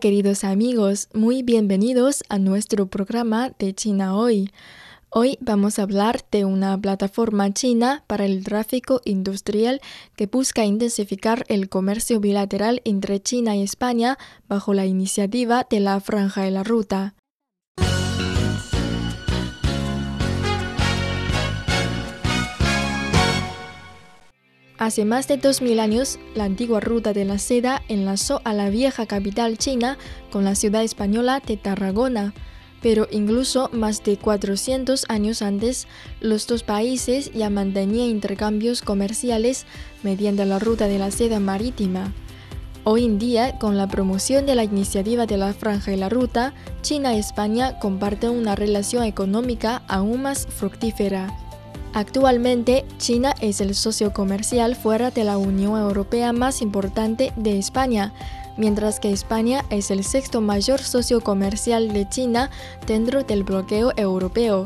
Queridos amigos, muy bienvenidos a nuestro programa de China Hoy. Hoy vamos a hablar de una plataforma china para el tráfico industrial que busca intensificar el comercio bilateral entre China y España bajo la iniciativa de la Franja de la Ruta. Hace más de 2.000 años, la antigua ruta de la seda enlazó a la vieja capital china con la ciudad española de Tarragona. Pero incluso más de 400 años antes, los dos países ya mantenían intercambios comerciales mediante la ruta de la seda marítima. Hoy en día, con la promoción de la iniciativa de la Franja y la Ruta, China y España comparten una relación económica aún más fructífera. Actualmente, China es el socio comercial fuera de la Unión Europea más importante de España, mientras que España es el sexto mayor socio comercial de China dentro del bloqueo europeo.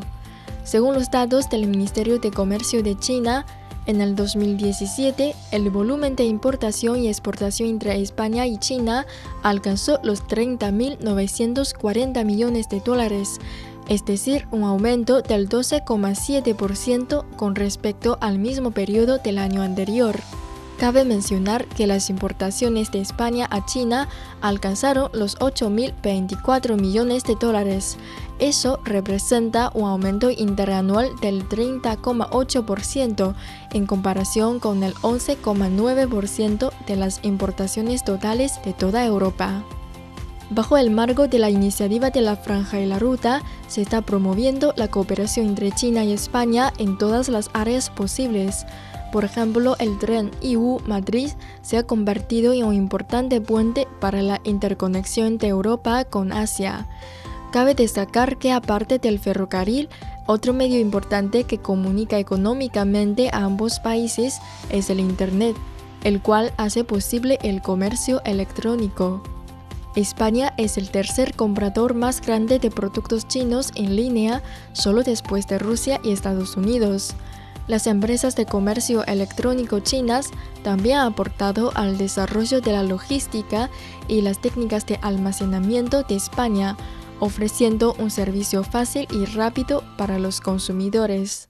Según los datos del Ministerio de Comercio de China, en el 2017, el volumen de importación y exportación entre España y China alcanzó los 30.940 millones de dólares, es decir, un aumento del 12,7% con respecto al mismo periodo del año anterior. Cabe mencionar que las importaciones de España a China alcanzaron los 8.024 millones de dólares. Eso representa un aumento interanual del 30,8% en comparación con el 11,9% de las importaciones totales de toda Europa. Bajo el marco de la iniciativa de la Franja y la Ruta, se está promoviendo la cooperación entre China y España en todas las áreas posibles. Por ejemplo, el tren IU-Madrid se ha convertido en un importante puente para la interconexión de Europa con Asia. Cabe destacar que aparte del ferrocarril, otro medio importante que comunica económicamente a ambos países es el Internet, el cual hace posible el comercio electrónico. España es el tercer comprador más grande de productos chinos en línea, solo después de Rusia y Estados Unidos. Las empresas de comercio electrónico chinas también han aportado al desarrollo de la logística y las técnicas de almacenamiento de España, ofreciendo un servicio fácil y rápido para los consumidores.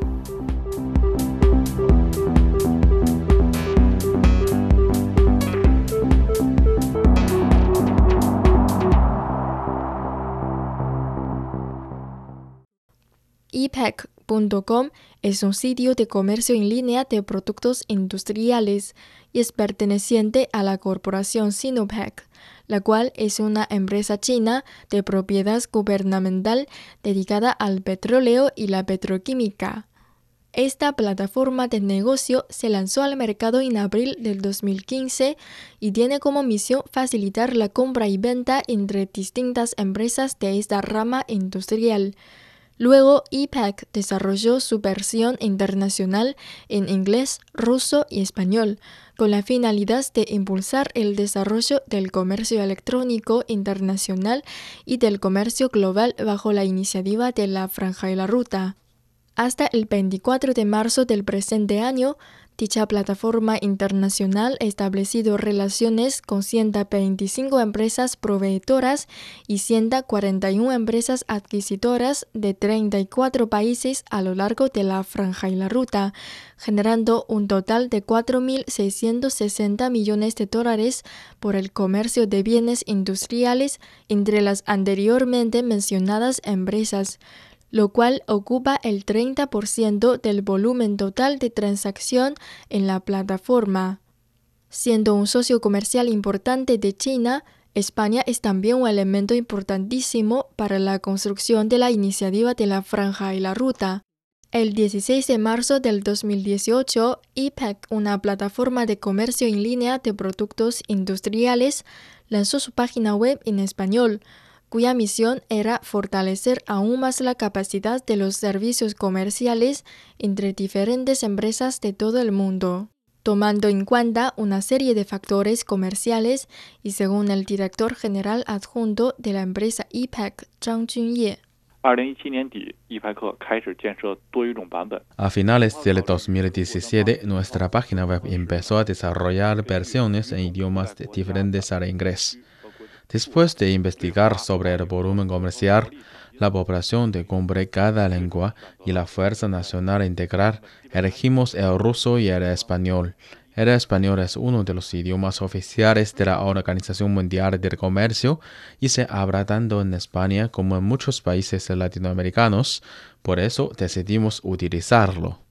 ePack.com es un sitio de comercio en línea de productos industriales y es perteneciente a la corporación Sinopec, la cual es una empresa china de propiedad gubernamental dedicada al petróleo y la petroquímica. Esta plataforma de negocio se lanzó al mercado en abril del 2015 y tiene como misión facilitar la compra y venta entre distintas empresas de esta rama industrial. Luego, EPAC desarrolló su versión internacional en inglés, ruso y español, con la finalidad de impulsar el desarrollo del comercio electrónico internacional y del comercio global bajo la iniciativa de la Franja y la Ruta. Hasta el 24 de marzo del presente año, Dicha plataforma internacional ha establecido relaciones con 125 empresas proveedoras y 141 empresas adquisitoras de 34 países a lo largo de la franja y la ruta, generando un total de 4.660 millones de dólares por el comercio de bienes industriales entre las anteriormente mencionadas empresas lo cual ocupa el 30% del volumen total de transacción en la plataforma. Siendo un socio comercial importante de China, España es también un elemento importantísimo para la construcción de la iniciativa de la franja y la ruta. El 16 de marzo del 2018, IPEC, una plataforma de comercio en línea de productos industriales, lanzó su página web en español, cuya misión era fortalecer aún más la capacidad de los servicios comerciales entre diferentes empresas de todo el mundo, tomando en cuenta una serie de factores comerciales y según el director general adjunto de la empresa IPAC, Zhang Junye. A finales del 2017, nuestra página web empezó a desarrollar versiones en idiomas diferentes al inglés. Después de investigar sobre el volumen comercial, la población de cumbre cada lengua y la fuerza nacional integral, elegimos el ruso y el español. El español es uno de los idiomas oficiales de la Organización Mundial del Comercio y se habla tanto en España como en muchos países latinoamericanos, por eso decidimos utilizarlo.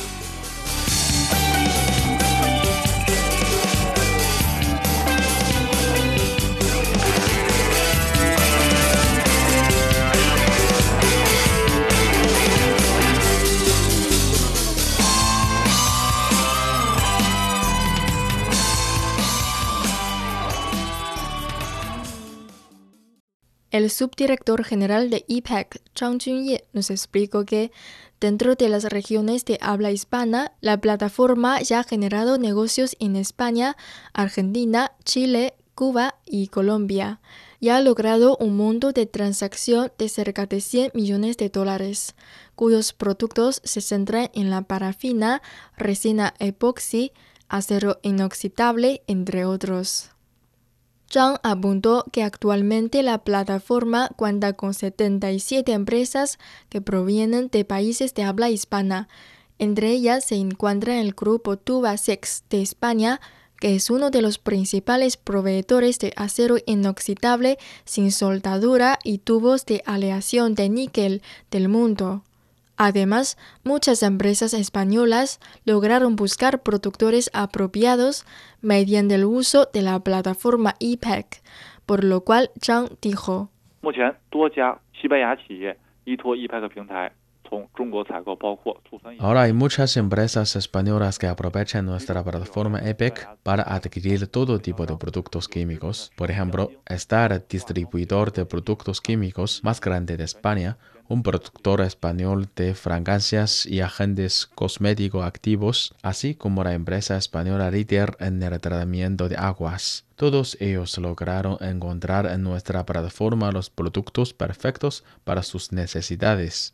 El subdirector general de IPEC, Zhang Junye, nos explicó que dentro de las regiones de habla hispana, la plataforma ya ha generado negocios en España, Argentina, Chile, Cuba y Colombia y ha logrado un monto de transacción de cerca de 100 millones de dólares, cuyos productos se centran en la parafina, resina epoxi, acero inoxidable, entre otros. Zhang apuntó que actualmente la plataforma cuenta con 77 empresas que provienen de países de habla hispana. Entre ellas se encuentra el grupo Tubasex de España, que es uno de los principales proveedores de acero inoxidable sin soldadura y tubos de aleación de níquel del mundo. Además, muchas empresas españolas lograron buscar productores apropiados mediante el uso de la plataforma IPEC, por lo cual Zhang dijo. Ahora hay muchas empresas españolas que aprovechan nuestra plataforma EPEC para adquirir todo tipo de productos químicos. Por ejemplo, está el distribuidor de productos químicos más grande de España, un productor español de fragancias y agentes cosméticos activos, así como la empresa española líder en el tratamiento de aguas. Todos ellos lograron encontrar en nuestra plataforma los productos perfectos para sus necesidades.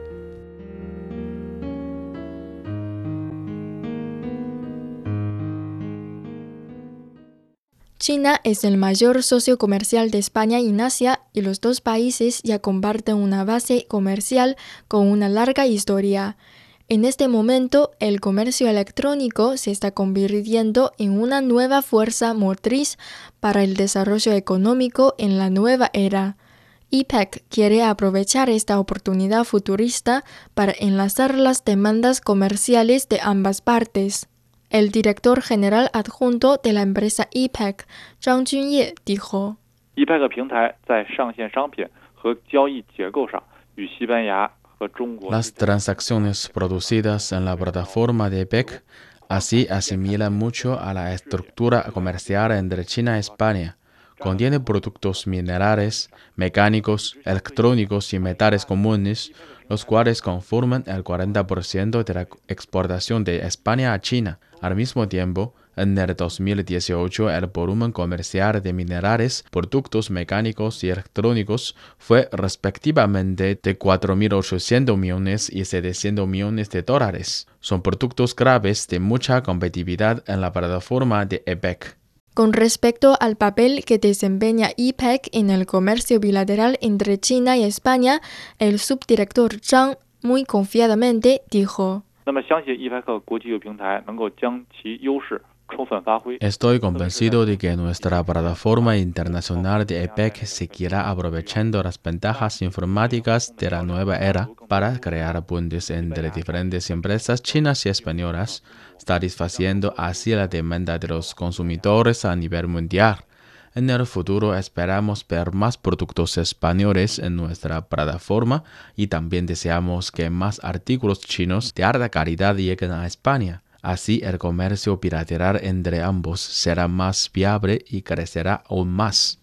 China es el mayor socio comercial de España en Asia y los dos países ya comparten una base comercial con una larga historia. En este momento, el comercio electrónico se está convirtiendo en una nueva fuerza motriz para el desarrollo económico en la nueva era. IPEC quiere aprovechar esta oportunidad futurista para enlazar las demandas comerciales de ambas partes. El director general adjunto de la empresa IPEC, Zhang Junye, dijo: Las transacciones producidas en la plataforma de IPEC así asimilan mucho a la estructura comercial entre China y España. Contiene productos minerales, mecánicos, electrónicos y metales comunes, los cuales conforman el 40% de la exportación de España a China. Al mismo tiempo, En el 2018, el volumen comercial de minerales, productos mecánicos y electrónicos fue respectivamente de 4.800 millones y 700 millones de dólares. Son productos graves de mucha competitividad en la plataforma de EPEC. Con respecto al papel que desempeña IPEC en el comercio bilateral entre China y España, el subdirector Zhang muy confiadamente dijo. Estoy convencido de que nuestra plataforma internacional de EPEC seguirá aprovechando las ventajas informáticas de la nueva era para crear puentes entre diferentes empresas chinas y españolas, satisfaciendo así la demanda de los consumidores a nivel mundial. En el futuro esperamos ver más productos españoles en nuestra plataforma y también deseamos que más artículos chinos de alta calidad lleguen a España. Así el comercio bilateral entre ambos será más viable y crecerá aún más.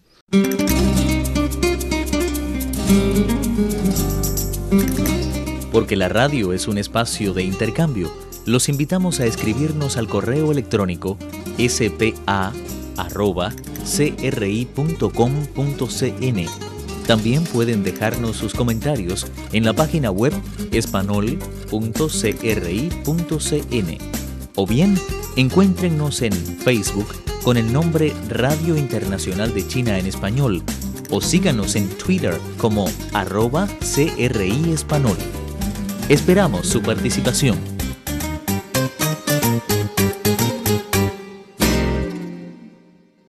Porque la radio es un espacio de intercambio, los invitamos a escribirnos al correo electrónico spa.cri.com.cn. También pueden dejarnos sus comentarios en la página web espanol.cri.cn o bien encuéntrennos en Facebook con el nombre Radio Internacional de China en Español o síganos en Twitter como arroba CRI Español. Esperamos su participación.